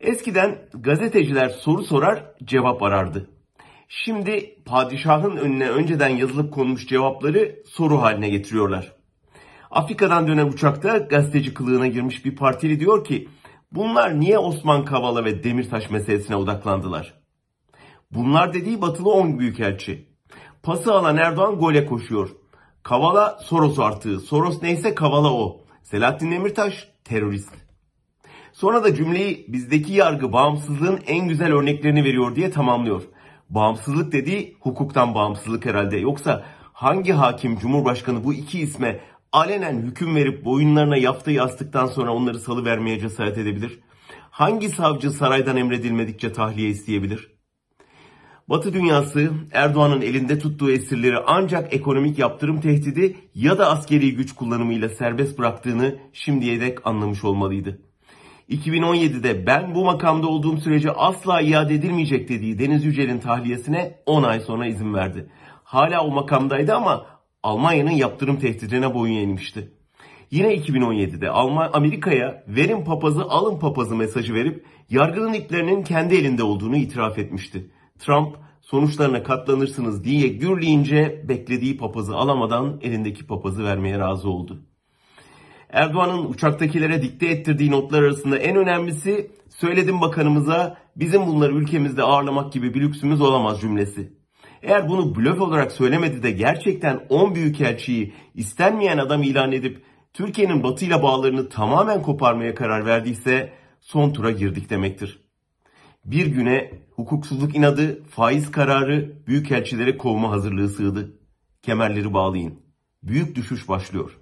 Eskiden gazeteciler soru sorar, cevap arardı. Şimdi padişahın önüne önceden yazılıp konmuş cevapları soru haline getiriyorlar. Afrika'dan dönen uçakta gazeteci kılığına girmiş bir partili diyor ki bunlar niye Osman Kavala ve Demirtaş meselesine odaklandılar? Bunlar dediği batılı 10 büyükelçi. Pası alan Erdoğan gole koşuyor. Kavala Soros artığı. Soros neyse Kavala o. Selahattin Demirtaş terörist. Sonra da cümleyi bizdeki yargı bağımsızlığın en güzel örneklerini veriyor diye tamamlıyor. Bağımsızlık dediği hukuktan bağımsızlık herhalde. Yoksa hangi hakim cumhurbaşkanı bu iki isme alenen hüküm verip boyunlarına yafta yastıktan sonra onları salıvermeye cesaret edebilir? Hangi savcı saraydan emredilmedikçe tahliye isteyebilir? Batı dünyası Erdoğan'ın elinde tuttuğu esirleri ancak ekonomik yaptırım tehdidi ya da askeri güç kullanımıyla serbest bıraktığını şimdiye dek anlamış olmalıydı. 2017'de ben bu makamda olduğum sürece asla iade edilmeyecek dediği Deniz Yücel'in tahliyesine 10 ay sonra izin verdi. Hala o makamdaydı ama Almanya'nın yaptırım tehdidine boyun eğmişti. Yine 2017'de Alman Amerika'ya verin papazı alın papazı mesajı verip yargının iplerinin kendi elinde olduğunu itiraf etmişti. Trump sonuçlarına katlanırsınız diye gürleyince beklediği papazı alamadan elindeki papazı vermeye razı oldu. Erdoğan'ın uçaktakilere dikte ettirdiği notlar arasında en önemlisi söyledim bakanımıza bizim bunları ülkemizde ağırlamak gibi bir lüksümüz olamaz cümlesi. Eğer bunu blöf olarak söylemedi de gerçekten 10 büyükelçiyi istenmeyen adam ilan edip Türkiye'nin batıyla bağlarını tamamen koparmaya karar verdiyse son tura girdik demektir. Bir güne hukuksuzluk inadı, faiz kararı, büyükelçilere kovma hazırlığı sığdı. Kemerleri bağlayın. Büyük düşüş başlıyor.